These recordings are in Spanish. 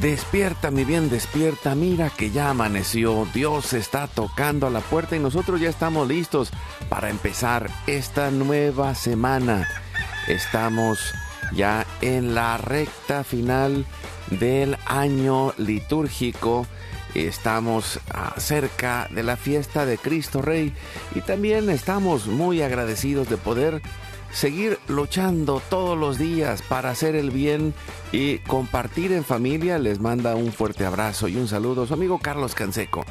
Despierta, mi bien, despierta. Mira que ya amaneció. Dios está tocando a la puerta y nosotros ya estamos listos para empezar esta nueva semana. Estamos ya en la recta final del año litúrgico. Estamos ah, cerca de la fiesta de Cristo Rey y también estamos muy agradecidos de poder seguir luchando todos los días para hacer el bien y compartir en familia. Les manda un fuerte abrazo y un saludo su amigo Carlos Canseco,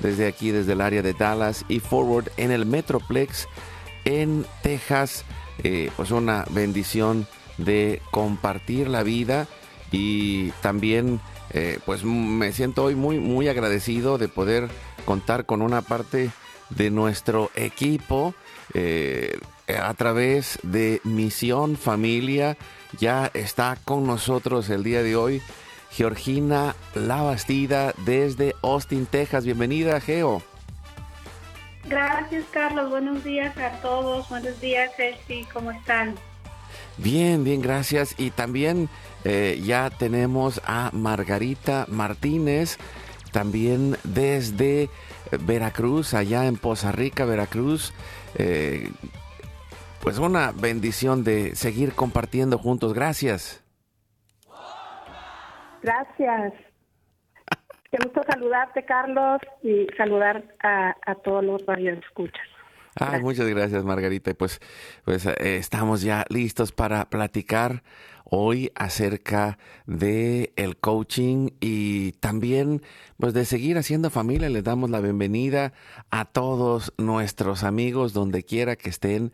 desde aquí, desde el área de Dallas y Forward en el Metroplex en Texas. Eh, pues una bendición de compartir la vida y también eh, pues me siento hoy muy muy agradecido de poder contar con una parte de nuestro equipo eh, a través de Misión Familia. Ya está con nosotros el día de hoy Georgina Labastida desde Austin, Texas. Bienvenida, Geo. Gracias, Carlos. Buenos días a todos. Buenos días, Elsie. ¿Cómo están? Bien, bien, gracias. Y también eh, ya tenemos a Margarita Martínez, también desde Veracruz, allá en Poza Rica, Veracruz. Eh, pues una bendición de seguir compartiendo juntos. Gracias. Gracias. Qué gusto saludarte, Carlos, y saludar a, todos los escuchas. Ah, muchas gracias, Margarita. Pues, pues eh, estamos ya listos para platicar hoy acerca de el coaching y también pues de seguir haciendo familia. Les damos la bienvenida a todos nuestros amigos donde quiera que estén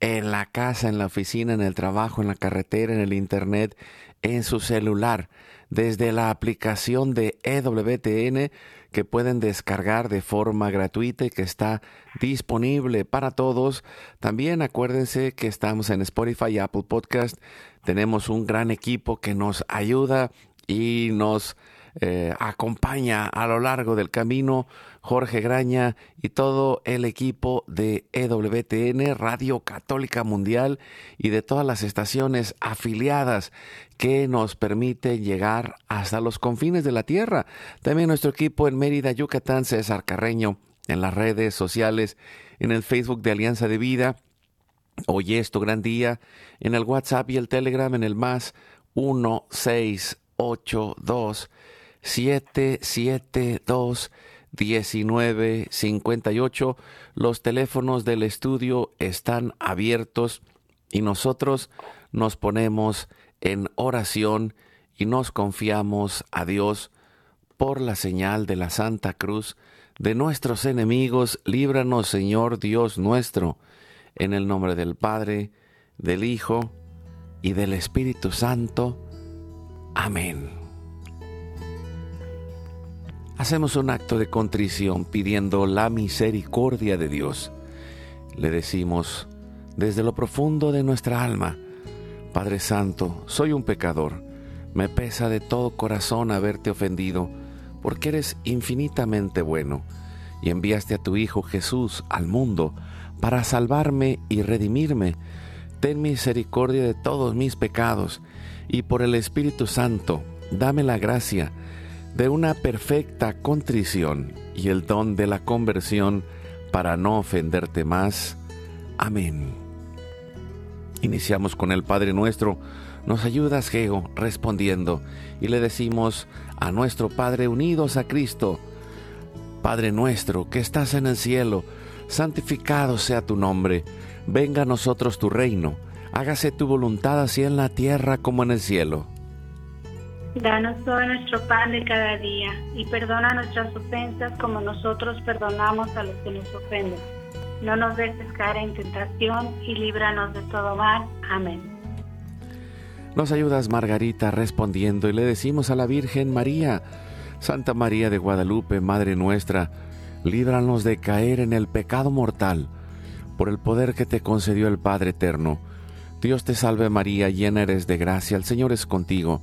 en la casa, en la oficina, en el trabajo, en la carretera, en el internet, en su celular, desde la aplicación de EWTN que pueden descargar de forma gratuita y que está disponible para todos. También acuérdense que estamos en Spotify y Apple Podcast. Tenemos un gran equipo que nos ayuda y nos eh, acompaña a lo largo del camino Jorge Graña y todo el equipo de EWTN, Radio Católica Mundial y de todas las estaciones afiliadas que nos permite llegar hasta los confines de la tierra. También nuestro equipo en Mérida, Yucatán, César Carreño, en las redes sociales, en el Facebook de Alianza de Vida. Hoy es tu gran día, en el WhatsApp y el Telegram en el más 1682 772 1958. Los teléfonos del estudio están abiertos y nosotros nos ponemos en oración y nos confiamos a Dios por la señal de la Santa Cruz de nuestros enemigos. Líbranos, Señor Dios nuestro, en el nombre del Padre, del Hijo y del Espíritu Santo. Amén hacemos un acto de contrición pidiendo la misericordia de Dios. Le decimos desde lo profundo de nuestra alma, Padre Santo, soy un pecador, me pesa de todo corazón haberte ofendido, porque eres infinitamente bueno, y enviaste a tu Hijo Jesús al mundo para salvarme y redimirme. Ten misericordia de todos mis pecados, y por el Espíritu Santo, dame la gracia de una perfecta contrición y el don de la conversión para no ofenderte más. Amén. Iniciamos con el Padre nuestro. Nos ayudas, Geo, respondiendo, y le decimos a nuestro Padre unidos a Cristo, Padre nuestro que estás en el cielo, santificado sea tu nombre, venga a nosotros tu reino, hágase tu voluntad así en la tierra como en el cielo. Danos todo nuestro pan de cada día y perdona nuestras ofensas como nosotros perdonamos a los que nos ofenden. No nos dejes caer en tentación y líbranos de todo mal. Amén. Nos ayudas, Margarita, respondiendo y le decimos a la Virgen María, Santa María de Guadalupe, Madre nuestra, líbranos de caer en el pecado mortal, por el poder que te concedió el Padre Eterno. Dios te salve María, llena eres de gracia, el Señor es contigo.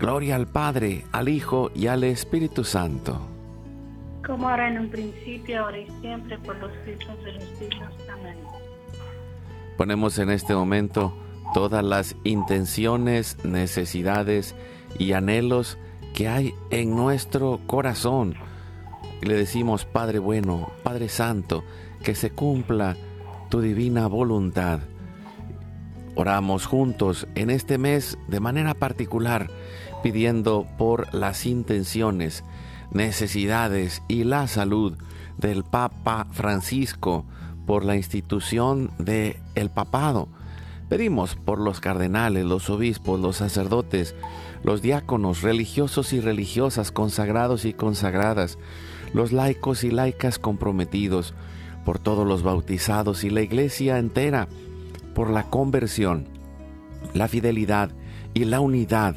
Gloria al Padre, al Hijo y al Espíritu Santo. Como ahora en un principio, ahora y siempre, por los siglos de los siglos. Amén. Ponemos en este momento todas las intenciones, necesidades y anhelos que hay en nuestro corazón. Y le decimos, Padre bueno, Padre Santo, que se cumpla tu divina voluntad. Oramos juntos en este mes de manera particular pidiendo por las intenciones, necesidades y la salud del Papa Francisco, por la institución del el papado. Pedimos por los cardenales, los obispos, los sacerdotes, los diáconos, religiosos y religiosas, consagrados y consagradas, los laicos y laicas comprometidos, por todos los bautizados y la iglesia entera, por la conversión, la fidelidad y la unidad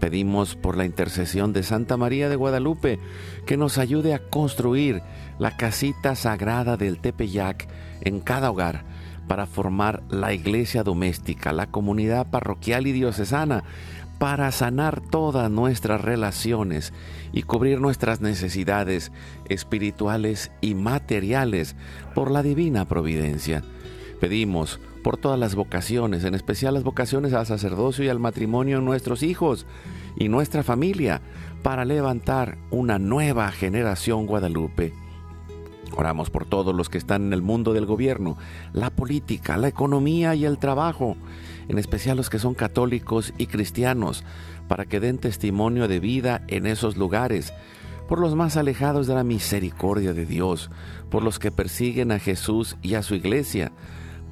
Pedimos por la intercesión de Santa María de Guadalupe que nos ayude a construir la casita sagrada del Tepeyac en cada hogar para formar la iglesia doméstica, la comunidad parroquial y diocesana, para sanar todas nuestras relaciones y cubrir nuestras necesidades espirituales y materiales por la divina providencia. Pedimos por todas las vocaciones, en especial las vocaciones al sacerdocio y al matrimonio en nuestros hijos y nuestra familia, para levantar una nueva generación Guadalupe. Oramos por todos los que están en el mundo del gobierno, la política, la economía y el trabajo, en especial los que son católicos y cristianos, para que den testimonio de vida en esos lugares, por los más alejados de la misericordia de Dios, por los que persiguen a Jesús y a su iglesia,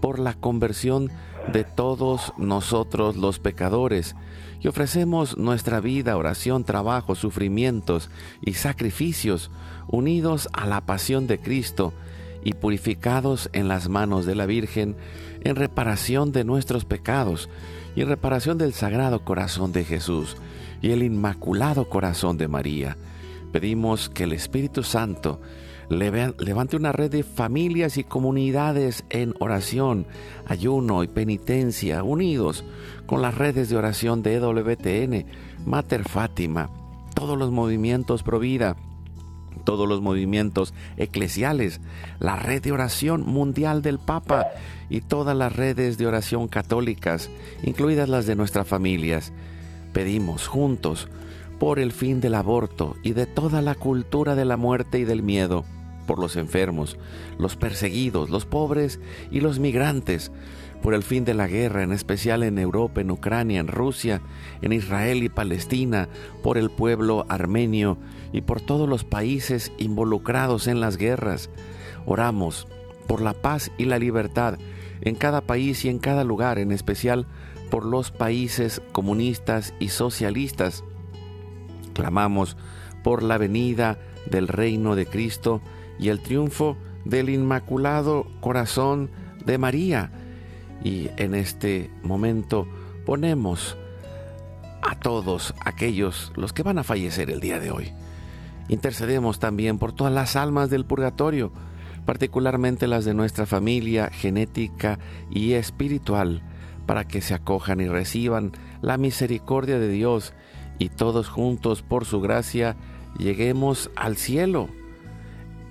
por la conversión de todos nosotros los pecadores y ofrecemos nuestra vida, oración, trabajo, sufrimientos y sacrificios unidos a la pasión de Cristo y purificados en las manos de la Virgen en reparación de nuestros pecados y en reparación del Sagrado Corazón de Jesús y el Inmaculado Corazón de María. Pedimos que el Espíritu Santo Levante una red de familias y comunidades en oración, ayuno y penitencia, unidos con las redes de oración de EWTN, Mater Fátima, todos los movimientos pro vida, todos los movimientos eclesiales, la red de oración mundial del Papa y todas las redes de oración católicas, incluidas las de nuestras familias. Pedimos juntos por el fin del aborto y de toda la cultura de la muerte y del miedo, por los enfermos, los perseguidos, los pobres y los migrantes, por el fin de la guerra, en especial en Europa, en Ucrania, en Rusia, en Israel y Palestina, por el pueblo armenio y por todos los países involucrados en las guerras. Oramos por la paz y la libertad en cada país y en cada lugar, en especial por los países comunistas y socialistas. Clamamos por la venida del reino de Cristo y el triunfo del Inmaculado Corazón de María. Y en este momento ponemos a todos aquellos los que van a fallecer el día de hoy. Intercedemos también por todas las almas del purgatorio, particularmente las de nuestra familia genética y espiritual, para que se acojan y reciban la misericordia de Dios y todos juntos por su gracia lleguemos al cielo.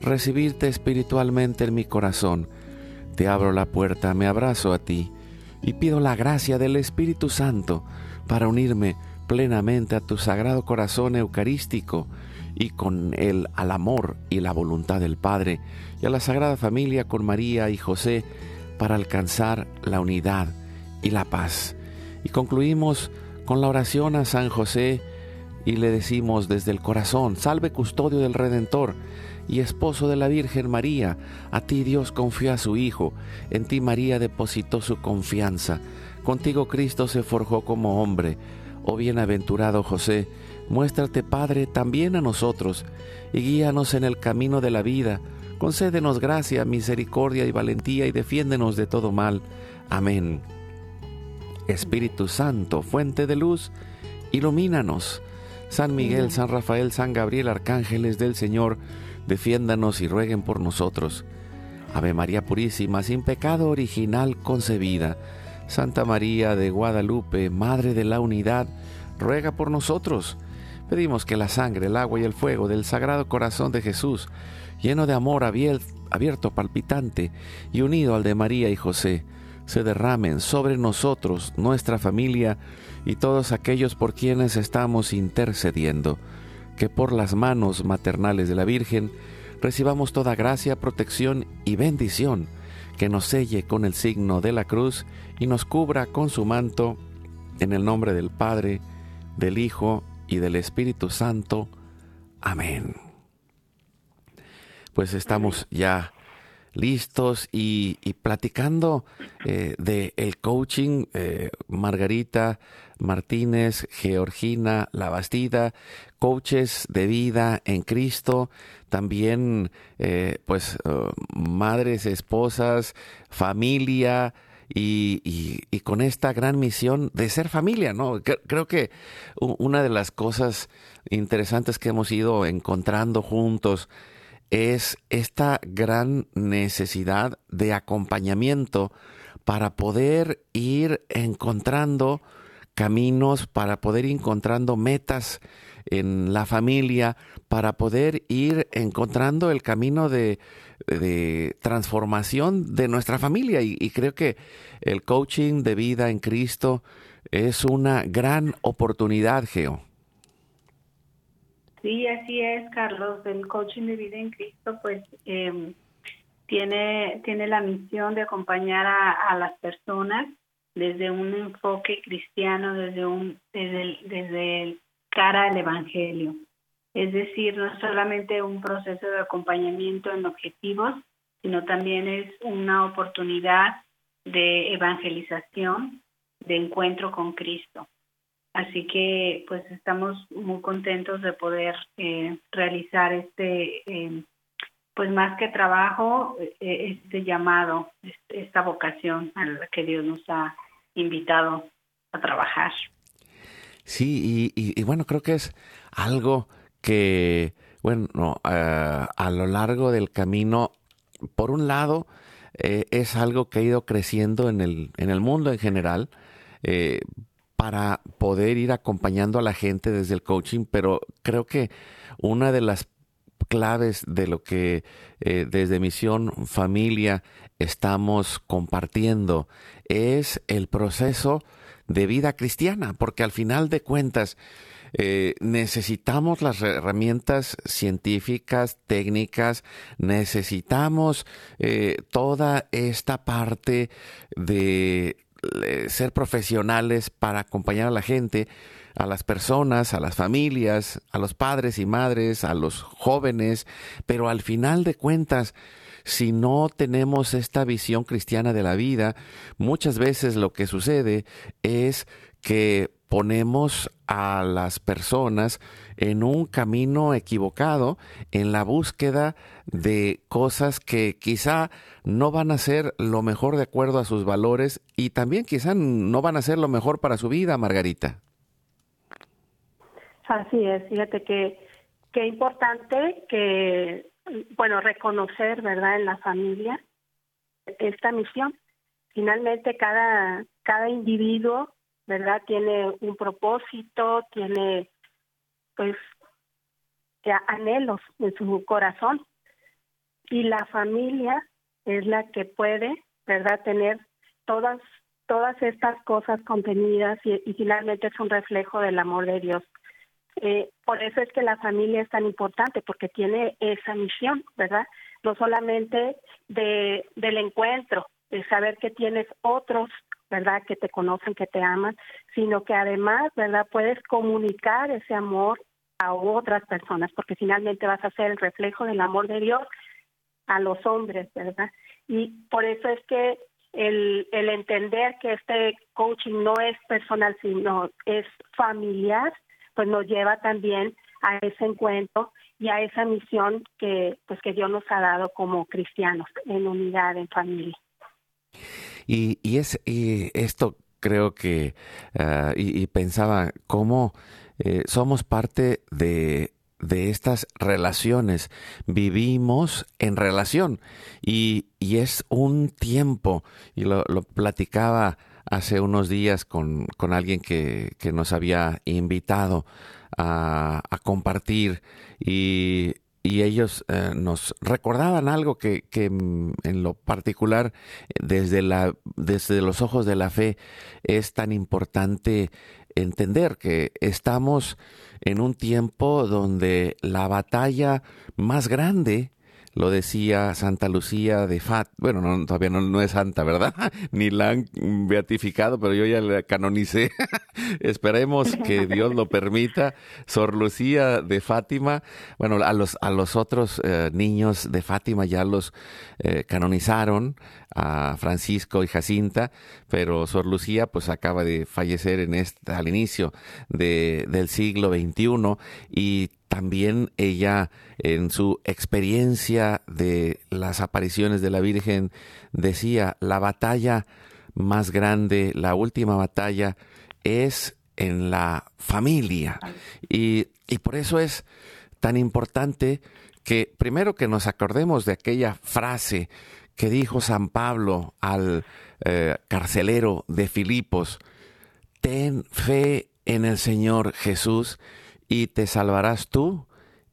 recibirte espiritualmente en mi corazón te abro la puerta, me abrazo a ti y pido la gracia del Espíritu Santo para unirme plenamente a tu sagrado corazón eucarístico y con él al amor y la voluntad del Padre y a la Sagrada Familia con María y José para alcanzar la unidad y la paz. Y concluimos con la oración a San José y le decimos desde el corazón, salve custodio del Redentor, y esposo de la Virgen María. A ti Dios confió a su Hijo, en ti María depositó su confianza. Contigo Cristo se forjó como hombre. Oh bienaventurado José, muéstrate Padre también a nosotros, y guíanos en el camino de la vida. Concédenos gracia, misericordia y valentía, y defiéndenos de todo mal. Amén. Espíritu Santo, fuente de luz, ilumínanos. San Miguel, San Rafael, San Gabriel, arcángeles del Señor, defiéndanos y rueguen por nosotros. Ave María Purísima, sin pecado original concebida. Santa María de Guadalupe, Madre de la Unidad, ruega por nosotros. Pedimos que la sangre, el agua y el fuego del Sagrado Corazón de Jesús, lleno de amor abierto, palpitante y unido al de María y José, se derramen sobre nosotros, nuestra familia y todos aquellos por quienes estamos intercediendo que por las manos maternales de la Virgen recibamos toda gracia, protección y bendición, que nos selle con el signo de la cruz y nos cubra con su manto, en el nombre del Padre, del Hijo y del Espíritu Santo. Amén. Pues estamos ya listos y, platicando eh, de el coaching, eh, Margarita Martínez, Georgina Labastida, coaches de vida en Cristo, también eh, pues madres, esposas, familia, y, con esta gran misión de ser familia, ¿no? Creo que una de las cosas interesantes que hemos ido encontrando juntos es esta gran necesidad de acompañamiento para poder ir encontrando caminos, para poder ir encontrando metas en la familia para poder ir encontrando el camino de, transformación de nuestra familia. Y, creo que el coaching de vida en Cristo es una gran oportunidad, Geo. Sí, así es, Carlos. El coaching de vida en Cristo, pues, em, tiene, tiene la misión de acompañar a, las personas desde un enfoque cristiano, desde un, desde desde el cara al Evangelio. Es decir, no solamente un proceso de acompañamiento en objetivos, sino también es una oportunidad de evangelización, de encuentro con Cristo. Así que pues estamos muy contentos de poder eh, realizar este, eh, pues más que trabajo, eh, este llamado, este, esta vocación a la que Dios nos ha invitado a trabajar. Sí, y, bueno, creo que es algo que, bueno, a lo largo del camino, por un lado, es algo que ha ido creciendo en el, en el mundo en general, eh, para poder ir acompañando a la gente desde el coaching, pero creo que una de las claves de lo que eh, desde Misión Familia estamos compartiendo es el proceso de vida cristiana, porque al final de cuentas eh, necesitamos las herramientas científicas, técnicas, necesitamos toda esta parte de ser profesionales para acompañar a la gente, a las personas, a las familias, a los padres y madres, a los jóvenes, pero al final de cuentas, si no tenemos esta visión cristiana de la vida, muchas veces lo que sucede es que ponemos a las personas en un camino equivocado en la búsqueda de cosas que quizá no van a ser lo mejor de acuerdo a sus valores y también quizá no van a ser lo mejor para su vida, Margarita. Así es, fíjate que qué importante que, bueno, reconocer, ¿verdad?, en la familia esta misión. Finalmente, cada, cada individuo ¿verdad? Tiene un propósito, tiene pues anhelos en su corazón y la familia es la que puede, ¿verdad? Tener todas todas estas cosas contenidas y, finalmente es un reflejo del amor de Dios. Eh, por eso es que la familia es tan importante, porque tiene esa misión, ¿verdad? No solamente de, del encuentro, de saber que tienes otros ¿verdad? Que te conocen, que te aman, sino que además, ¿verdad? Puedes comunicar ese amor a otras personas, porque finalmente vas a ser el reflejo del amor de Dios a los hombres, ¿verdad? Y por eso es que el, entender que este coaching no es personal, sino es familiar, pues nos lleva también a ese encuentro y a esa misión que pues que Dios nos ha dado como cristianos en unidad en familia. Y, y, es, y esto creo que, uh, y, pensaba cómo eh, somos parte de, de estas relaciones, vivimos en relación y, y es un tiempo, y lo, platicaba hace unos días con, con alguien que, que, nos había invitado a, compartir y y ellos eh, nos recordaban algo que, que, mm, en lo particular desde, la, desde los ojos de la fe es tan importante entender que estamos en un tiempo donde la batalla más grande lo decía Santa Lucía de Fat, bueno, no, todavía no, es santa, ¿verdad? Ni la han beatificado, pero yo ya la canonicé. Esperemos que Dios lo permita. Sor Lucía de Fátima, bueno, a los, a los otros eh, niños de Fátima ya los eh, canonizaron, a Francisco y Jacinta, pero Sor Lucía pues acaba de fallecer en este, al inicio de, del siglo XXI y también ella en su experiencia de las apariciones de la Virgen decía, la batalla más grande, la última batalla es en la familia. Y, y por eso es tan importante que primero que nos acordemos de aquella frase que dijo San Pablo al eh, carcelero de Filipos, ten fe en el Señor Jesús y te salvarás tú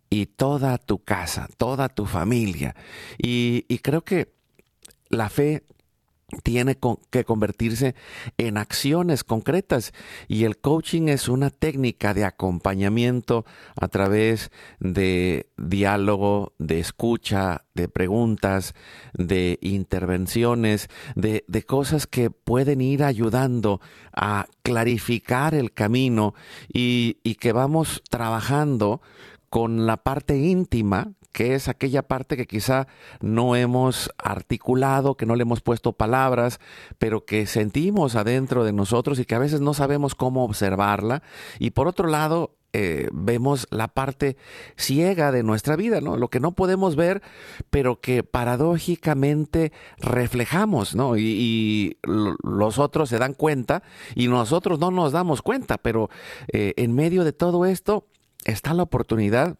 y toda tu casa, toda tu familia. Y, y creo que la fe tiene que convertirse en acciones concretas. Y el coaching es una técnica de acompañamiento a través de diálogo, de escucha, de preguntas, de intervenciones, de, de cosas que pueden ir ayudando a clarificar el camino y, y que vamos trabajando con la parte íntima, que es aquella parte que quizá no hemos articulado, que no le hemos puesto palabras, pero que sentimos adentro de nosotros y que a veces no sabemos cómo observarla. Y por otro lado, eh, vemos la parte ciega de nuestra vida, ¿no? Lo que no podemos ver, pero que paradójicamente reflejamos, ¿no? Y, los otros se dan cuenta y nosotros no nos damos cuenta, pero eh, en medio de todo esto está la oportunidad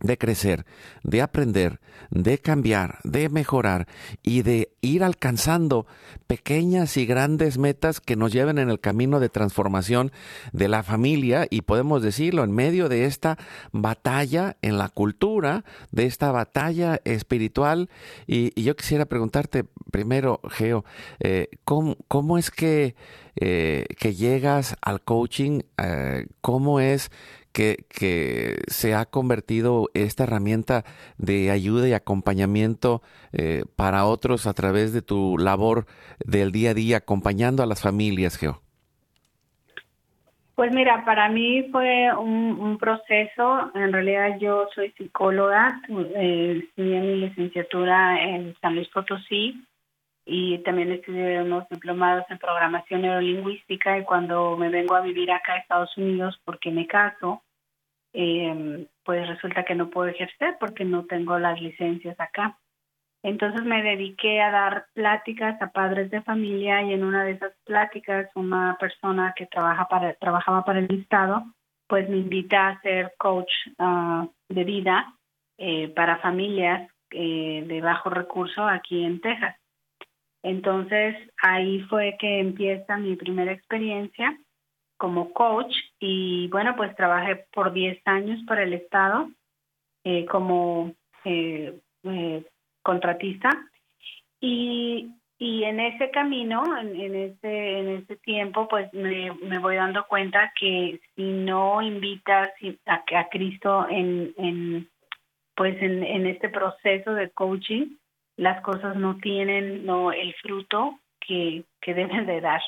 de crecer, de aprender, de cambiar, de mejorar y de ir alcanzando pequeñas y grandes metas que nos lleven en el camino de transformación de la familia y podemos decirlo en medio de esta batalla en la cultura, de esta batalla espiritual. Y, yo quisiera preguntarte primero, Geo, eh, ¿cómo, es que, eh, que llegas al coaching? Eh, ¿Cómo es que, se ha convertido esta herramienta de ayuda y acompañamiento eh, para otros a través de tu labor del día a día acompañando a las familias, Geo? Pues mira, para mí fue un, proceso. En realidad yo soy psicóloga, eh, estudié mi licenciatura en San Luis Potosí y también estudié unos diplomados en programación neurolingüística y cuando me vengo a vivir acá a Estados Unidos porque me caso, eh, pues resulta que no puedo ejercer porque no tengo las licencias acá. Entonces me dediqué a dar pláticas a padres de familia y en una de esas pláticas una persona que trabaja para, trabajaba para el Estado pues me invita a ser coach ah, de vida eh, para familias eh, de bajo recurso aquí en Texas. Entonces ahí fue que empieza mi primera experiencia como coach y bueno, pues trabajé por 10 años para el Estado eh, como eh, eh, contratista y, y en ese camino, en, en, ese, en ese tiempo, pues me, me voy dando cuenta que si no invitas a, a Cristo en, en pues en, en este proceso de coaching, las cosas no tienen no el fruto que, que deben de dar.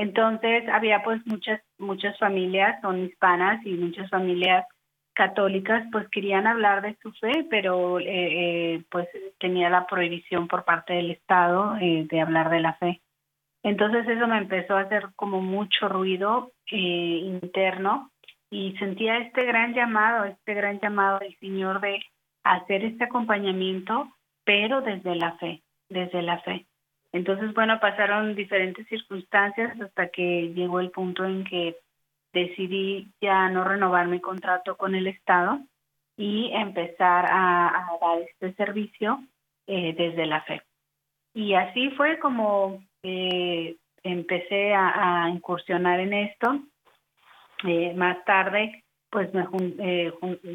Entonces había pues muchas muchas familias son hispanas y muchas familias católicas pues querían hablar de su fe, pero eh, eh, pues tenía la prohibición por parte del Estado eh, de hablar de la fe. Entonces eso me empezó a hacer como mucho ruido interno y sentía este gran llamado, este gran llamado del Señor de hacer este acompañamiento, pero desde la fe, desde la fe. Entonces, bueno, pasaron diferentes circunstancias hasta que llegó el punto en que decidí ya no renovar mi contrato con el Estado y empezar a, dar este servicio eh, desde la fe. Y así fue como eh, empecé a, incursionar en esto. Eh, más tarde, pues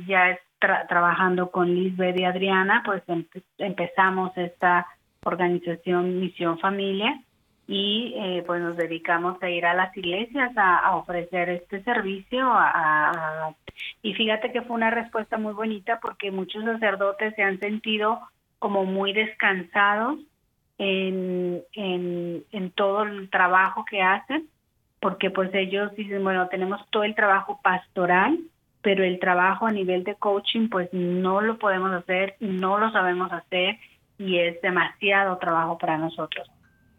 ya trabajando con Lisbeth y Adriana, pues empezamos esta organización Misión Familia y eh, pues nos dedicamos a ir a las iglesias a, ofrecer este servicio y fíjate que fue una respuesta muy bonita porque muchos sacerdotes se han sentido como muy descansados en, en, en todo el trabajo que hacen porque pues ellos dicen bueno tenemos todo el trabajo pastoral pero el trabajo a nivel de coaching pues no lo podemos hacer no lo sabemos hacer y es demasiado trabajo para nosotros.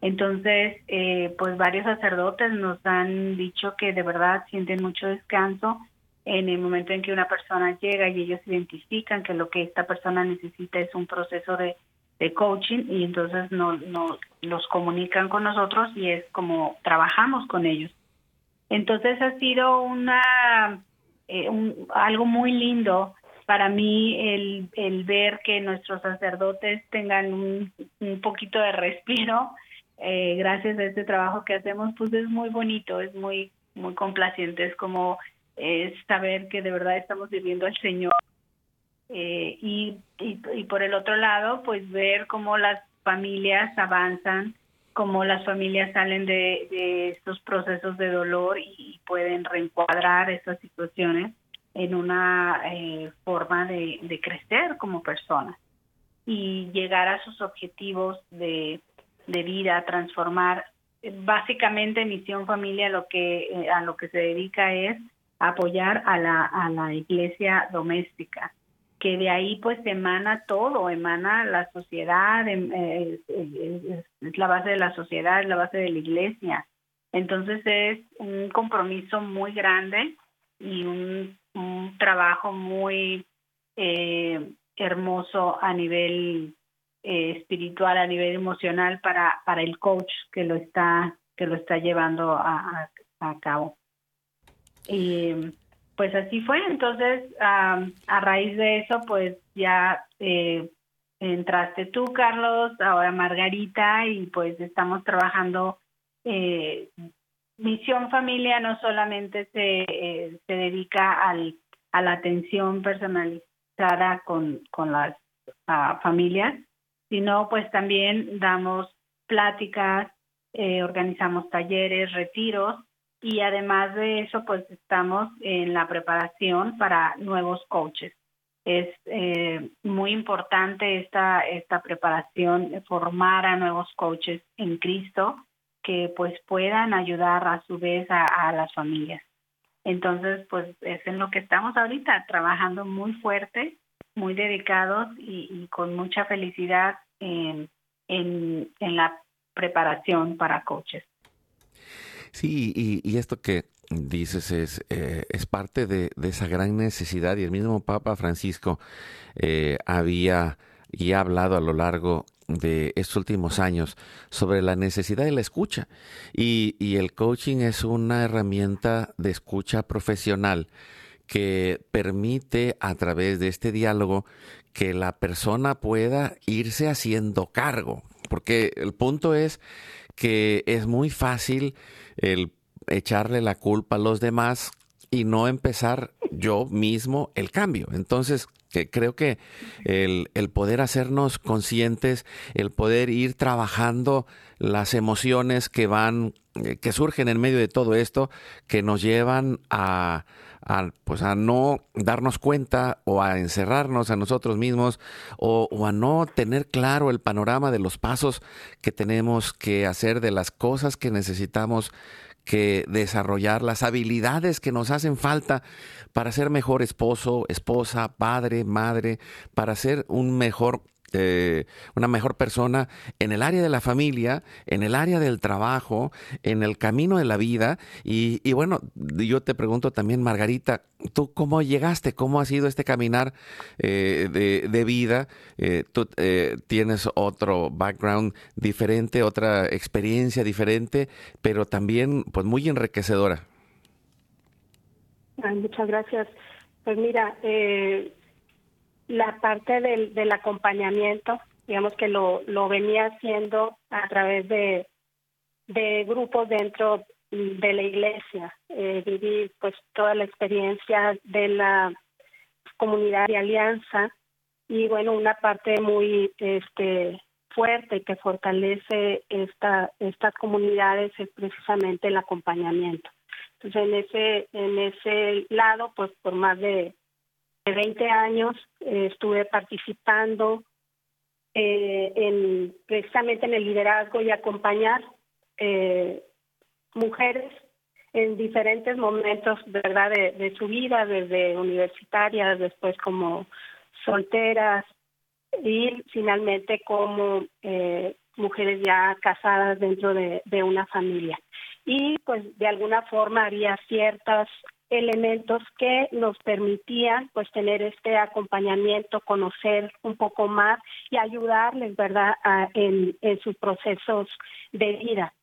Entonces, eh, pues varios sacerdotes nos han dicho que de verdad sienten mucho descanso en el momento en que una persona llega y ellos identifican que lo que esta persona necesita es un proceso de, de coaching y entonces no, no los comunican con nosotros y es como trabajamos con ellos. Entonces ha sido una eh, un, algo muy lindo para mí el, el ver que nuestros sacerdotes tengan un, un poquito de respiro eh, gracias a este trabajo que hacemos, pues es muy bonito, es muy, muy complaciente, es como es saber que de verdad estamos viviendo al Señor. Eh, y, y, por el otro lado, pues ver cómo las familias avanzan, cómo las familias salen de, de estos procesos de dolor y pueden reencuadrar esas situaciones en una eh, forma de, crecer como personas y llegar a sus objetivos de, vida, transformar. Básicamente Misión Familia lo que, eh, a lo que se dedica es apoyar a la, a la iglesia doméstica, que de ahí pues emana todo, emana la sociedad, em, eh, es, la base de la sociedad, es la base de la iglesia. Entonces es un compromiso muy grande y un, trabajo muy eh, hermoso a nivel eh, espiritual, a nivel emocional para, para el coach que lo está, que lo está llevando a, a cabo. Y pues así fue. Entonces, a raíz de eso, pues ya eh, entraste tú, Carlos, ahora Margarita, y pues estamos trabajando. Misión Familia no solamente se, eh, se dedica al, a la atención personalizada con, con las familias, sino pues también damos pláticas, organizamos talleres, retiros y además de eso, pues estamos en la preparación para nuevos coaches. Es eh, muy importante esta, esta preparación, formar a nuevos coaches en Cristo que pues puedan ayudar a su vez a, las familias. Entonces, pues es en lo que estamos ahorita, trabajando muy fuerte, muy dedicados y, con mucha felicidad en, en, la preparación para coaches. Sí, y, esto que dices es, eh, es parte de, esa gran necesidad y el mismo Papa Francisco eh, había y ha hablado a lo largo de estos últimos años sobre la necesidad de la escucha y, y el coaching es una herramienta de escucha profesional que permite a través de este diálogo que la persona pueda irse haciendo cargo porque el punto es que es muy fácil el echarle la culpa a los demás y no empezar yo mismo el cambio. Entonces, que creo que el, el, poder hacernos conscientes, el poder ir trabajando las emociones que van, eh, que surgen en medio de todo esto, que nos llevan a, pues a no darnos cuenta o a encerrarnos a nosotros mismos o, o, a no tener claro el panorama de los pasos que tenemos que hacer, de las cosas que necesitamos que desarrollar, las habilidades que nos hacen falta para ser mejor esposo, esposa, padre, madre, para ser un mejor eh, una mejor persona en el área de la familia, en el área del trabajo, en el camino de la vida. Y, bueno, yo te pregunto también, Margarita, ¿tú cómo llegaste? ¿Cómo ha sido este caminar eh, de, vida? Eh, tú tienes otro background diferente, otra experiencia diferente, pero también pues muy enriquecedora. muchas gracias. Pues mira, eh, la parte del, acompañamiento, digamos que lo, venía haciendo a través de, grupos dentro de la iglesia, eh, vivir pues toda la experiencia de la comunidad de alianza y bueno una parte muy este fuerte que fortalece esta estas comunidades es precisamente el acompañamiento. Entonces en ese en ese lado pues por más de 20 años eh, estuve participando eh, en precisamente en el liderazgo y acompañar eh, mujeres en diferentes momentos verdad de, su vida desde universitarias después como solteras y finalmente como mujeres ya casadas dentro de, de una familia. Y pues de alguna forma había ciertas elementos que nos permitían pues tener este acompañamiento, conocer un poco más y ayudarles, ¿verdad?, en, en sus procesos de vida.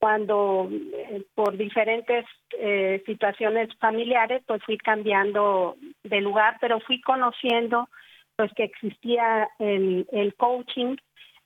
Cuando eh, por diferentes eh, situaciones familiares pues fui cambiando de lugar, pero fui conociendo pues que existía el, coaching,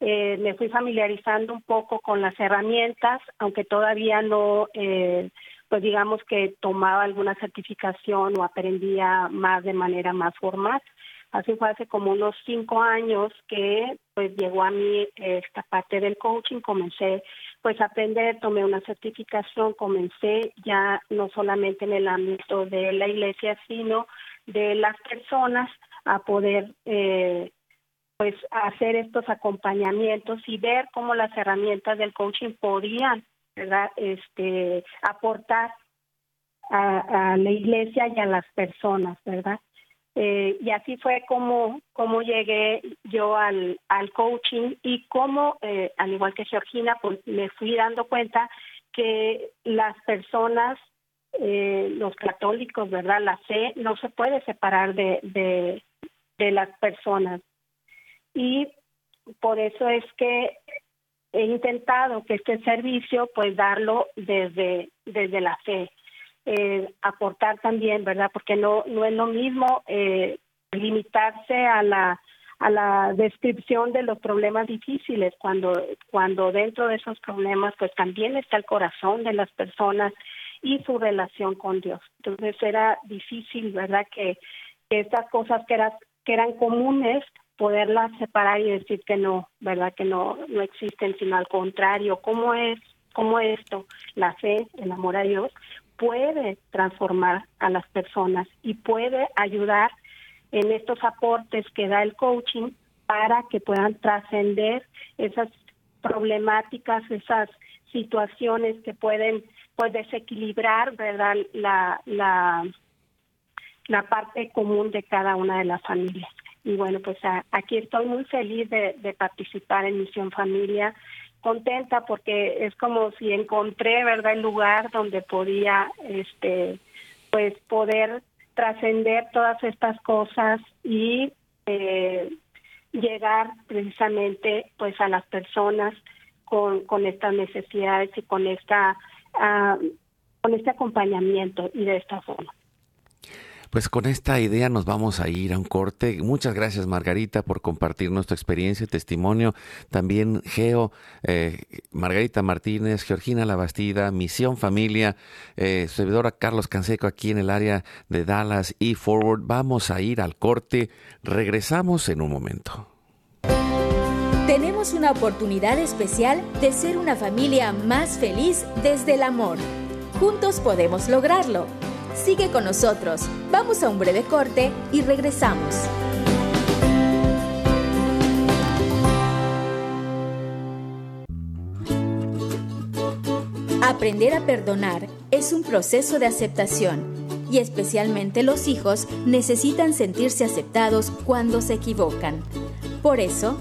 eh, me fui familiarizando un poco con las herramientas, aunque todavía no eh, pues digamos que tomaba alguna certificación o aprendía más de manera más formal. Así fue hace como unos cinco años que pues llegó a mí esta parte del coaching, comencé pues a aprender, tomé una certificación, comencé ya no solamente en el ámbito de la iglesia, sino de las personas a poder eh, pues hacer estos acompañamientos y ver cómo las herramientas del coaching podían ¿verdad? Este, aportar a, la iglesia y a las personas, ¿verdad? Eh, y así fue como, como llegué yo al, al coaching y como, eh, al igual que Georgina, pues me fui dando cuenta que las personas, eh, los católicos, ¿verdad? La fe no se puede separar de, de, de las personas. Y por eso es que he intentado que este servicio, pues darlo desde, desde la fe eh, aportar también, ¿verdad? Porque no, no es lo mismo eh, limitarse a la a la descripción de los problemas difíciles cuando cuando dentro de esos problemas pues también está el corazón de las personas y su relación con Dios. Entonces era difícil, ¿verdad? Que, estas cosas que, eran que eran comunes poderlas separar y decir que no, ¿verdad? Que no no existen, sino al contrario, ¿cómo es cómo esto, la fe, el amor a Dios, puede transformar a las personas y puede ayudar en estos aportes que da el coaching para que puedan trascender esas problemáticas, esas situaciones que pueden pues desequilibrar, ¿verdad? La, la, la parte común de cada una de las familias. Y bueno, pues aquí estoy muy feliz de, participar en Misión Familia contenta porque es como si encontré verdad el lugar donde podía este pues poder trascender todas estas cosas y eh, llegar precisamente pues a las personas con, con estas necesidades y con esta uh, con este acompañamiento y de esta forma. Pues con esta idea nos vamos a ir a un corte. Muchas gracias Margarita por compartir nuestra experiencia y testimonio. También Geo, eh, Margarita Martínez, Georgina Labastida, Misión Familia, eh, servidora Carlos Canseco aquí en el área de Dallas y Forward. Vamos a ir al corte. Regresamos en un momento. Tenemos una oportunidad especial de ser una familia más feliz desde el amor. Juntos podemos lograrlo. Sigue con nosotros. Vamos a un breve corte y regresamos. Aprender a perdonar es un proceso de aceptación y especialmente los hijos necesitan sentirse aceptados cuando se equivocan. Por eso,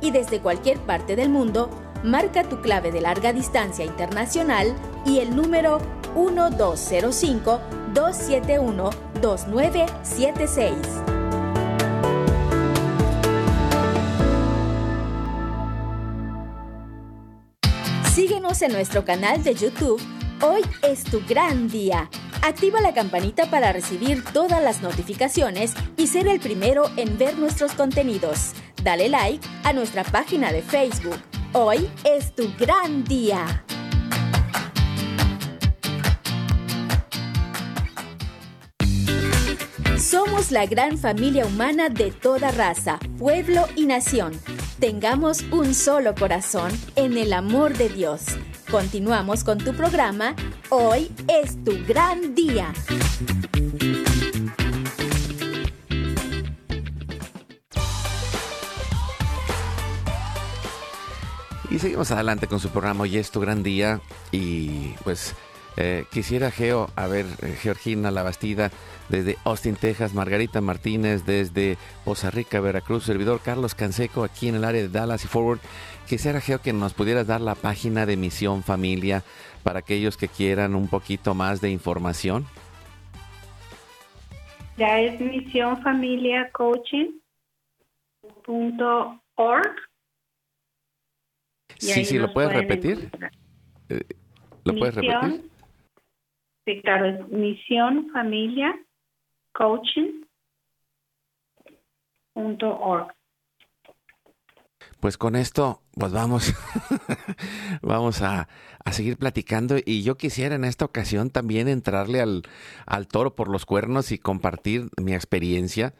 y desde cualquier parte del mundo, marca tu clave de larga distancia internacional y el número 1205-271-2976. Síguenos en nuestro canal de YouTube. Hoy es tu gran día. Activa la campanita para recibir todas las notificaciones y ser el primero en ver nuestros contenidos. Dale like a nuestra página de Facebook. Hoy es tu gran día. Somos la gran familia humana de toda raza, pueblo y nación. Tengamos un solo corazón en el amor de Dios. Continuamos con tu programa. Hoy es tu gran día. Y seguimos adelante con su programa Hoy es tu gran día. Y pues eh, quisiera, Geo, a ver, eh, Georgina Labastida, desde Austin, Texas, Margarita Martínez, desde Poza Rica, Veracruz, servidor Carlos Canseco, aquí en el área de Dallas y Forward. Quisiera, Geo, que nos pudieras dar la página de Misión Familia para aquellos que quieran un poquito más de información. Ya es Misión Familia Sí, sí, ¿lo puedes repetir? Eh, ¿Lo puedes repetir? Sí, claro, es Misión Familia Coaching.org. pues con esto, pues vamos, vamos a, a, seguir platicando y yo quisiera en esta ocasión también entrarle al, al toro por los cuernos y compartir mi experiencia,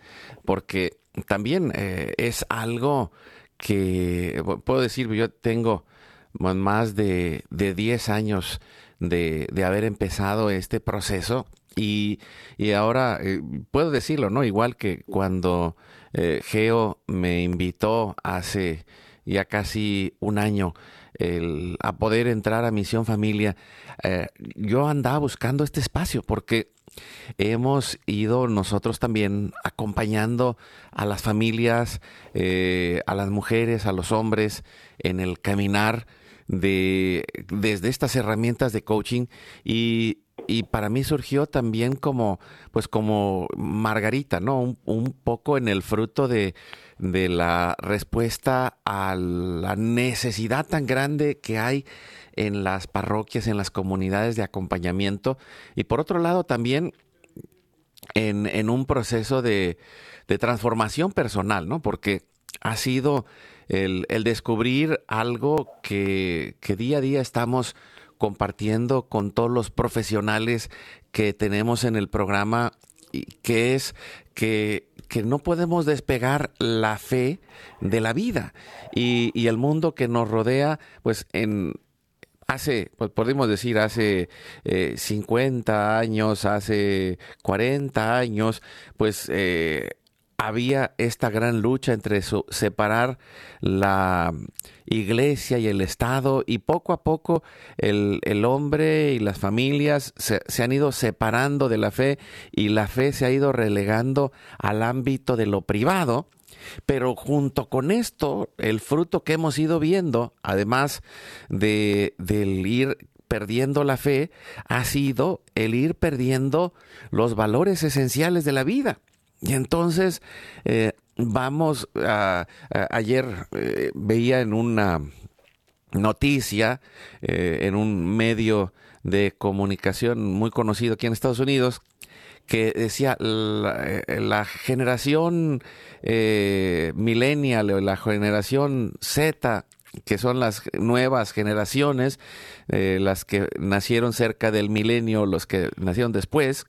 porque también eh, es algo que, puedo decir, yo tengo más de, de 10 años de, de haber empezado este proceso y, y ahora eh, puedo decirlo, ¿no? Igual que cuando eh, Geo me invitó hace ya casi un año el, a poder entrar a Misión Familia, eh, yo andaba buscando este espacio porque hemos ido nosotros también acompañando a las familias, a las mujeres, a los hombres en el caminar de desde estas herramientas de coaching y y para mí surgió también como, pues como Margarita, ¿no? Un, un poco en el fruto de, de, la respuesta a la necesidad tan grande que hay en las parroquias, en las comunidades de acompañamiento. Y por otro lado también en, en un proceso de, de, transformación personal, ¿no? Porque ha sido el, el descubrir algo que, que día a día estamos compartiendo con todos los profesionales que tenemos en el programa, que es que, que no podemos despegar la fe de la vida y, y el mundo que nos rodea, pues en, hace, pues podemos decir, hace eh, 50 años, hace 40 años, pues eh, había esta gran lucha entre separar la iglesia y el Estado y poco a poco el, el hombre y las familias se, se, han ido separando de la fe y la fe se ha ido relegando al ámbito de lo privado. Pero junto con esto, el fruto que hemos ido viendo, además de, del ir perdiendo la fe, ha sido el ir perdiendo los valores esenciales de la vida. Y entonces eh, vamos a, ayer eh, veía en una noticia eh, en un medio de comunicación muy conocido aquí en Estados Unidos que decía la, eh, generación millennial o la generación Z que son las nuevas generaciones, las que nacieron cerca del milenio, los que nacieron después,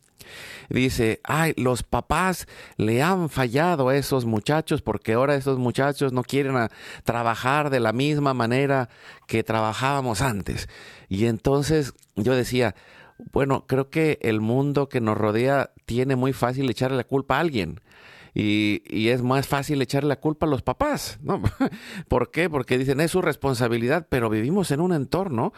dice, ay, los papás le han fallado a esos muchachos porque ahora esos muchachos no quieren trabajar de la misma manera que trabajábamos antes. Y entonces yo decía, bueno, creo que el mundo que nos rodea tiene muy fácil echarle la culpa a alguien. Y, y, es más fácil echarle la culpa a los papás, ¿no? ¿Por qué? Porque dicen es su responsabilidad, pero vivimos en un entorno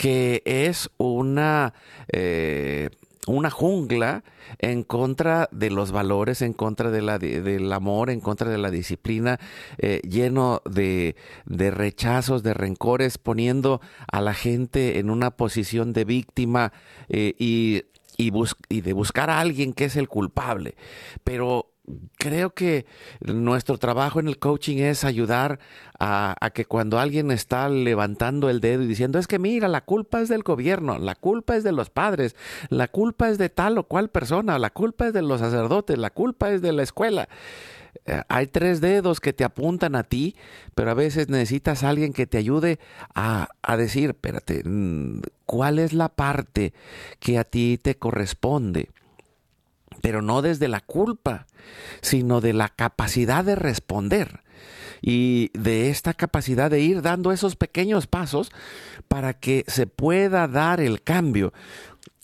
que es una eh, una jungla en contra de los valores, en contra de la, de, del amor, en contra de la disciplina, eh, lleno de, de, rechazos, de rencores, poniendo a la gente en una posición de víctima eh, y, y, y de buscar a alguien que es el culpable. Pero creo que nuestro trabajo en el coaching es ayudar a, que cuando alguien está levantando el dedo y diciendo es que mira, la culpa es del gobierno, la culpa es de los padres, la culpa es de tal o cual persona, la culpa es de los sacerdotes, la culpa es de la escuela. Eh, hay tres dedos que te apuntan a ti, pero a veces necesitas a alguien que te ayude a, a decir, espérate, mm, ¿cuál es la parte que a ti te corresponde? Pero no desde la culpa, sino de la capacidad de responder y de esta capacidad de ir dando esos pequeños pasos para que se pueda dar el cambio.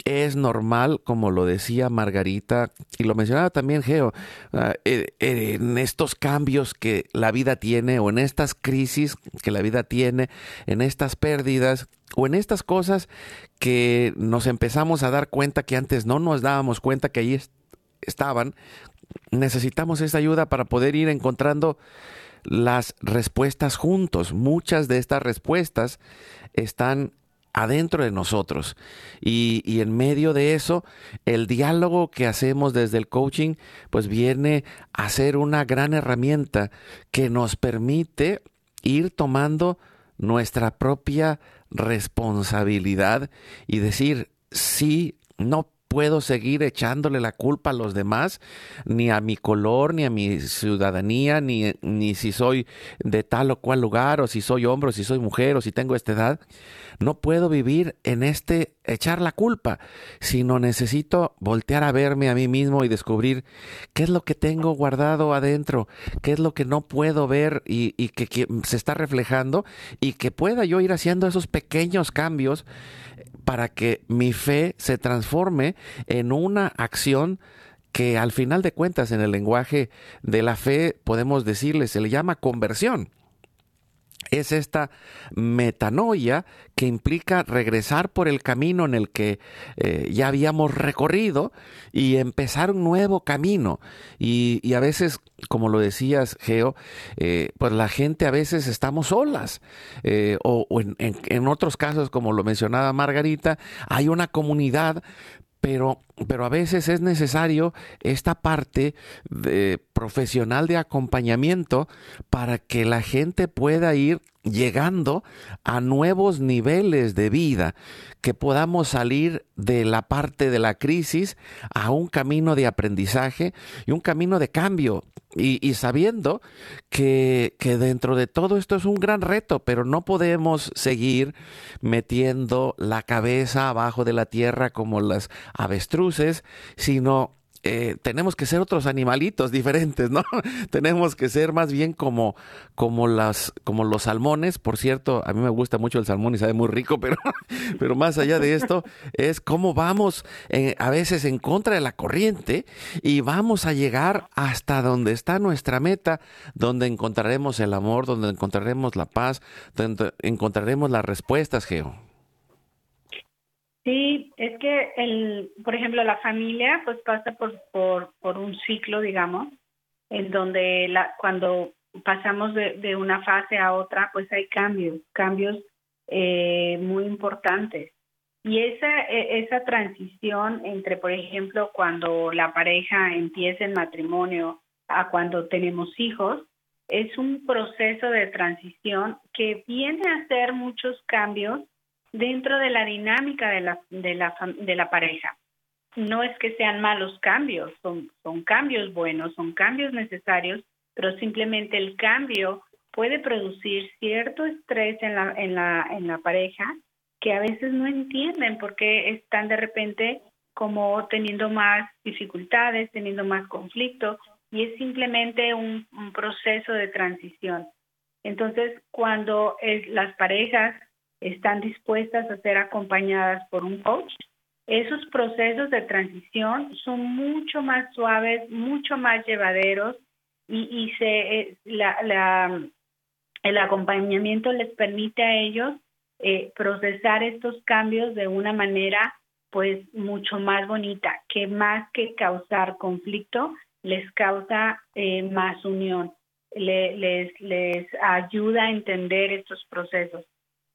Es normal, como lo decía Margarita y lo mencionaba también Geo, uh, en estos cambios que la vida tiene o en estas crisis que la vida tiene, en estas pérdidas o en estas cosas que nos empezamos a dar cuenta que antes no nos dábamos cuenta que ahí estaban, necesitamos esa ayuda para poder ir encontrando las respuestas juntos. Muchas de estas respuestas están adentro de nosotros. Y, y, en medio de eso, el diálogo que hacemos desde el coaching, pues viene a ser una gran herramienta que nos permite ir tomando nuestra propia responsabilidad y decir, sí, no puedo seguir echándole la culpa a los demás, ni a mi color, ni a mi ciudadanía, ni, ni si soy de tal o cual lugar, o si soy hombre, o si soy mujer, o si tengo esta edad. No puedo vivir en este echar la culpa, sino necesito voltear a verme a mí mismo y descubrir qué es lo que tengo guardado adentro, qué es lo que no puedo ver y, y que, que se está reflejando y que pueda yo ir haciendo esos pequeños cambios para que mi fe se transforme en una acción que al final de cuentas en el lenguaje de la fe podemos decirle, se le llama conversión es esta metanoia que implica regresar por el camino en el que eh, ya habíamos recorrido y empezar un nuevo camino. Y, a veces, como lo decías, Geo, eh, pues la gente a veces estamos solas. Eh, o, en, en, otros casos, como lo mencionaba Margarita, hay una comunidad, pero, pero a veces es necesario esta parte de, profesional de acompañamiento para que la gente pueda ir llegando a nuevos niveles de vida, que podamos salir de la parte de la crisis a un camino de aprendizaje y un camino de cambio. Y, sabiendo que, que dentro de todo esto es un gran reto, pero no podemos seguir metiendo la cabeza abajo de la tierra como las avestruces, sino eh, tenemos que ser otros animalitos diferentes, ¿no? tenemos que ser más bien como, como, las, como los salmones. Por cierto, a mí me gusta mucho el salmón y sabe muy rico, pero, pero más allá de esto, es cómo vamos eh, a veces en contra de la corriente y vamos a llegar hasta donde está nuestra meta, donde encontraremos el amor, donde encontraremos la paz, donde encontraremos las respuestas, Geo. Sí, es que, el, por ejemplo, la familia pues pasa por, por, por un ciclo, digamos, en donde la, cuando pasamos de, de una fase a otra, pues hay cambios, cambios eh, muy importantes. Y esa, e, esa transición entre, por ejemplo, cuando la pareja empieza el matrimonio a cuando tenemos hijos, es un proceso de transición que viene a hacer muchos cambios dentro de la dinámica de la, de la, de la pareja. No es que sean malos cambios, son, son cambios buenos, son cambios necesarios, pero simplemente el cambio puede producir cierto estrés en la, en la, en la pareja que a veces no entienden por qué están de repente como teniendo más dificultades, teniendo más conflicto, y es simplemente un, un proceso de transición. Entonces, cuando las parejas están dispuestas a ser acompañadas por un coach, esos procesos de transición son mucho más suaves, mucho más llevaderos y, y se, eh, la, la, el acompañamiento les permite a ellos eh, procesar estos cambios de una manera pues mucho más bonita, que más que causar conflicto, les causa eh, más unión, les, les ayuda a entender estos procesos.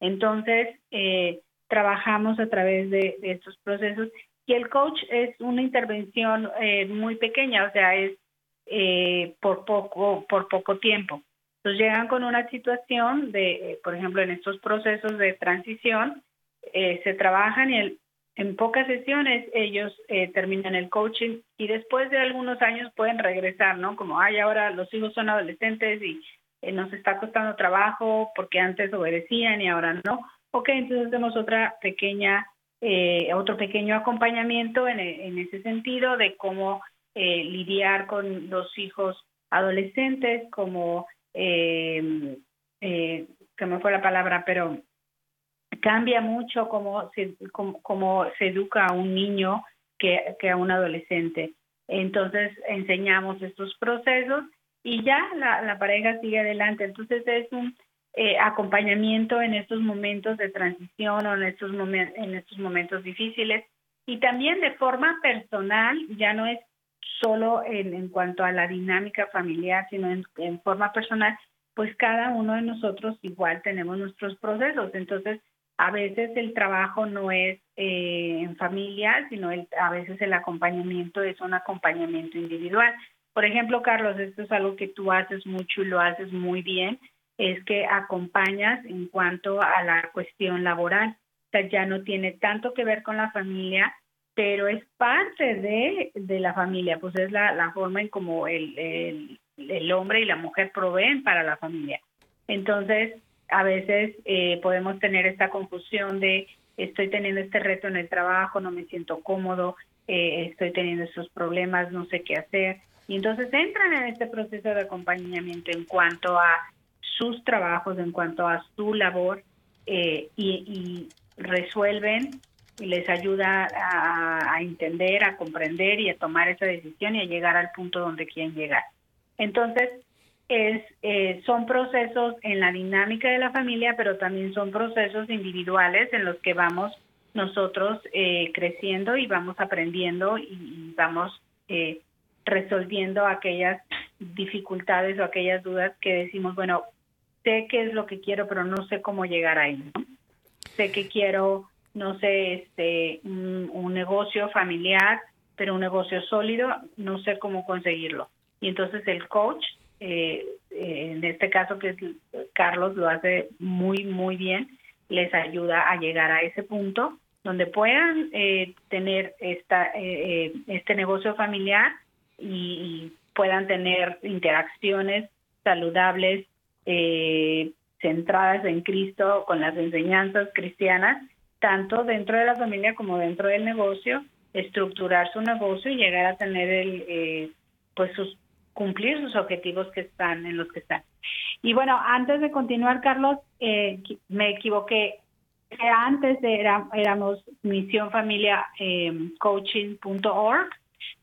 Entonces, eh, trabajamos a través de, estos procesos y el coach es una intervención eh, muy pequeña, o sea, es eh, por poco por poco tiempo. Entonces llegan con una situación de, por ejemplo, en estos procesos de transición, se trabajan y en pocas sesiones ellos terminan el coaching y después de algunos años pueden regresar, ¿no? Como, ay, ahora los hijos son adolescentes y eh, nos está costando trabajo porque antes obedecían y ahora no. Ok, entonces hacemos otra pequeña, eh, otro pequeño acompañamiento en, en, ese sentido de cómo eh, lidiar con los hijos adolescentes, como, eh, que me fue la palabra, pero cambia mucho cómo se, cómo, se educa a un niño que, que a un adolescente. Entonces enseñamos estos procesos y ya la, la pareja sigue adelante. Entonces es un eh, acompañamiento en estos momentos de transición o en estos, en estos momentos difíciles y también de forma personal, ya no es solo en, en cuanto a la dinámica familiar, sino en, en, forma personal, pues cada uno de nosotros igual tenemos nuestros procesos. Entonces, a veces el trabajo no es eh, en familia, sino el, a veces el acompañamiento es un acompañamiento individual. Por ejemplo, Carlos, esto es algo que tú haces mucho y lo haces muy bien, es que acompañas en cuanto a la cuestión laboral. O sea, ya no tiene tanto que ver con la familia, pero es parte de, de la familia, pues es la, la forma en como el, el, el hombre y la mujer proveen para la familia. Entonces, a veces eh, podemos tener esta confusión de estoy teniendo este reto en el trabajo, no me siento cómodo, eh, estoy teniendo estos problemas, no sé qué hacer. Y entonces entran en este proceso de acompañamiento en cuanto a sus trabajos, en cuanto a su labor eh, y, resuelven y les ayuda a, a, entender, a comprender y a tomar esa decisión y a llegar al punto donde quieren llegar. Entonces, es, eh, son procesos en la dinámica de la familia, pero también son procesos individuales en los que vamos nosotros eh, creciendo y vamos aprendiendo y, vamos eh, resolviendo aquellas dificultades o aquellas dudas que decimos, bueno, sé qué es lo que quiero, pero no sé cómo llegar ahí. Sé que quiero, no sé, este, un negocio familiar, pero un negocio sólido, no sé cómo conseguirlo. Y entonces el coach eh, en este caso que Carlos lo hace muy, muy bien, les ayuda a llegar a ese punto donde puedan eh, tener esta, eh, este negocio familiar y, puedan tener interacciones saludables, centradas en Cristo, con las enseñanzas cristianas, tanto dentro de la familia como dentro del negocio, estructurar su negocio y llegar a tener el, pues sus cumplir sus objetivos que están en los que están. Y bueno, antes de continuar, Carlos, eh, me equivoqué. Antes era, éramos Misión Familia eh, Coaching.org,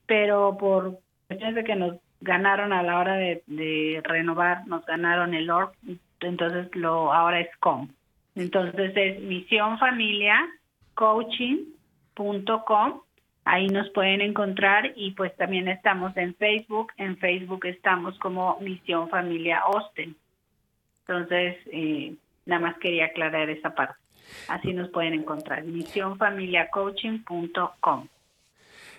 pero por cuestiones de que nos ganaron a la hora de, renovar, nos ganaron el org, entonces lo ahora es com. Entonces es Misión Familia Coaching.com Ahí nos pueden encontrar y pues también estamos en Facebook. En Facebook estamos como Misión Familia Austin. Entonces, eh, nada más quería aclarar esa parte. Así nos pueden encontrar. Misiónfamiliacoaching.com.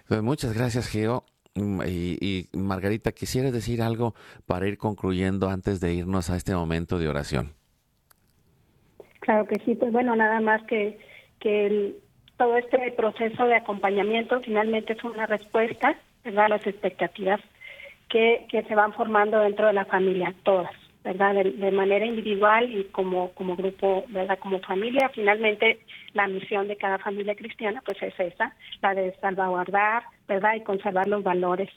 Pues muchas gracias, Geo. Mm, y, y, Margarita, ¿quisieras decir algo para ir concluyendo antes de irnos a este momento de oración? Claro que sí, pues bueno, nada más que, que el, todo este proceso de acompañamiento finalmente es una respuesta ¿verdad? a las expectativas que, que se van formando dentro de la familia, todas, ¿verdad? De, manera individual y como, como grupo, ¿verdad? Como familia. Finalmente, la misión de cada familia cristiana, pues es esa, la de salvaguardar, ¿verdad? Y conservar los valores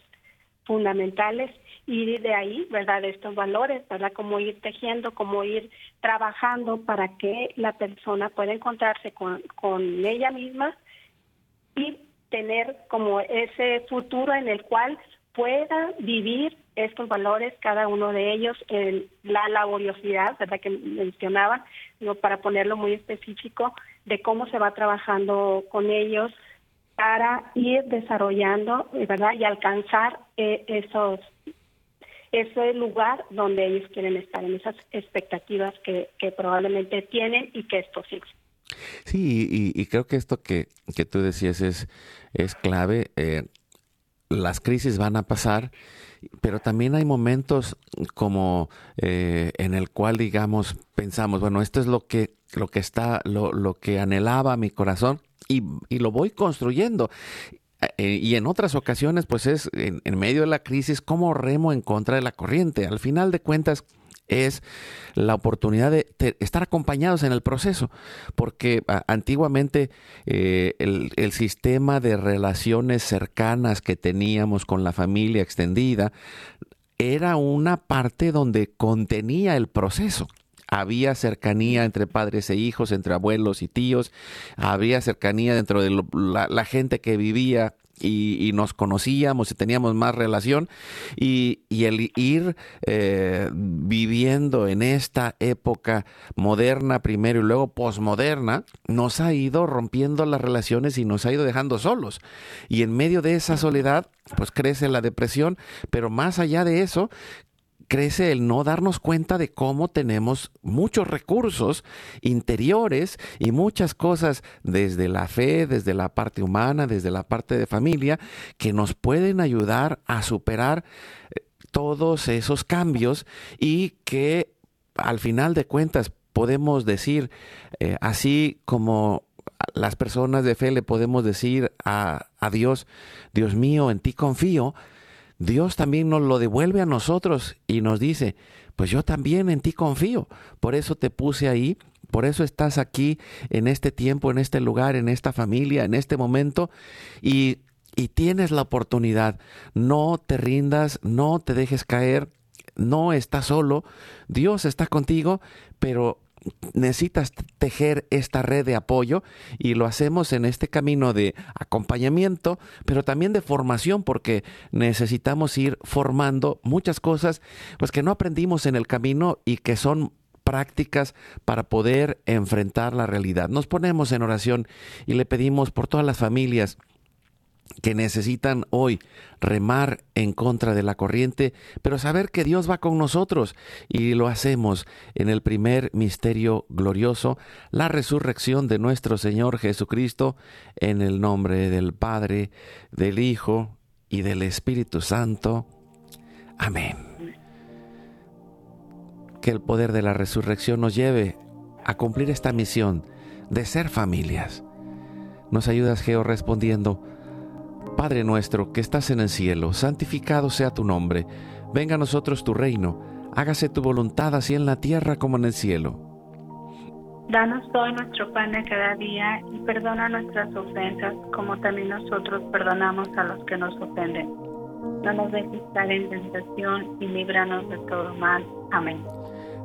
fundamentales y de ahí, ¿verdad? De estos valores, ¿verdad? Como ir tejiendo, como ir trabajando para que la persona pueda encontrarse con, con ella misma y tener como ese futuro en el cual pueda vivir estos valores, cada uno de ellos, en la laboriosidad, ¿verdad? Que mencionaban, ¿no? para ponerlo muy específico, de cómo se va trabajando con ellos para ir desarrollando, ¿verdad? Y alcanzar eh, esos ese lugar donde ellos quieren estar, en esas expectativas que, probablemente tienen y que es posible. Sí, y, creo que esto que, que, tú decías es, es clave. Eh, las crisis van a pasar, pero también hay momentos como eh, en el cual, digamos, pensamos, bueno, esto es lo que, lo que está, lo, lo que anhelaba mi corazón y, y lo voy construyendo. Eh, y en otras ocasiones, pues es en, medio de la crisis, como remo en contra de la corriente. Al final de cuentas, es la oportunidad de estar acompañados en el proceso, porque antiguamente eh, el, el, sistema de relaciones cercanas que teníamos con la familia extendida era una parte donde contenía el proceso. Había cercanía entre padres e hijos, entre abuelos y tíos, había cercanía dentro de la, gente que vivía y, nos conocíamos y teníamos más relación. Y, el ir eh, viviendo en esta época moderna primero y luego posmoderna nos ha ido rompiendo las relaciones y nos ha ido dejando solos. Y en medio de esa soledad pues crece la depresión pero más allá de eso crece el no darnos cuenta de cómo tenemos muchos recursos interiores y muchas cosas desde la fe, desde la parte humana, desde la parte de familia, que nos pueden ayudar a superar eh, todos esos cambios y que al final de cuentas podemos decir, eh, así como las personas de fe le podemos decir a, a Dios, Dios mío, en ti confío, Dios también nos lo devuelve a nosotros y nos dice, pues yo también en ti confío, por eso te puse ahí, por eso estás aquí en este tiempo, en este lugar, en esta familia, en este momento y, y tienes la oportunidad. No te rindas, no te dejes caer, no estás solo, Dios está contigo, pero necesitas tejer esta red de apoyo y lo hacemos en este camino de acompañamiento, pero también de formación porque necesitamos ir formando muchas cosas pues que no aprendimos en el camino y que son prácticas para poder enfrentar la realidad. Nos ponemos en oración y le pedimos por todas las familias que necesitan hoy remar en contra de la corriente, pero saber que Dios va con nosotros y lo hacemos en el primer misterio glorioso, la resurrección de nuestro Señor Jesucristo, en el nombre del Padre, del Hijo y del Espíritu Santo. Amén. Que el poder de la resurrección nos lleve a cumplir esta misión de ser familias. Nos ayudas, Geo, respondiendo, Padre nuestro que estás en el cielo, santificado sea tu nombre, venga a nosotros tu reino, hágase tu voluntad así en la tierra como en el cielo. Danos hoy nuestro pan de cada día y perdona nuestras ofensas como también nosotros perdonamos a los que nos ofenden. No nos dejes estar en tentación y líbranos de todo mal. Amén.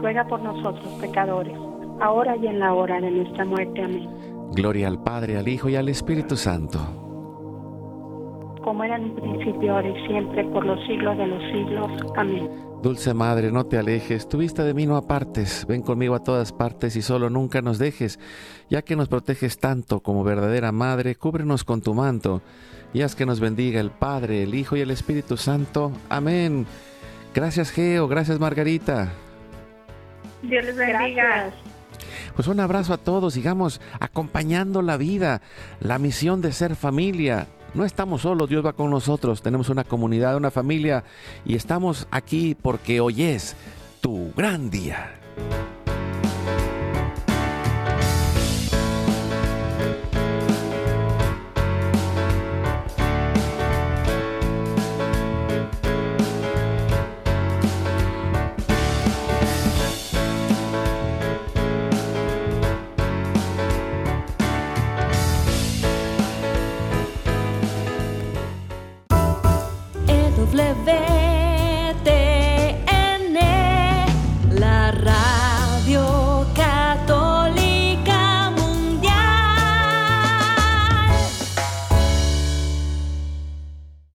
ruega por nosotros pecadores, ahora y en la hora de nuestra muerte. Amén. Gloria al Padre, al Hijo y al Espíritu Santo. Como era en un principio, ahora y siempre, por los siglos de los siglos. Amén. Dulce Madre, no te alejes, tu vista de mí no apartes, ven conmigo a todas partes y solo nunca nos dejes, ya que nos proteges tanto como verdadera Madre, cúbrenos con tu manto, y haz que nos bendiga el Padre, el Hijo y el Espíritu Santo. Amén. Gracias Geo, gracias Margarita. Dios les bendiga. Pues un abrazo a todos, sigamos acompañando la vida, la misión de ser familia, no estamos solos, Dios va con nosotros, tenemos una comunidad, una familia y estamos aquí porque hoy es tu gran día.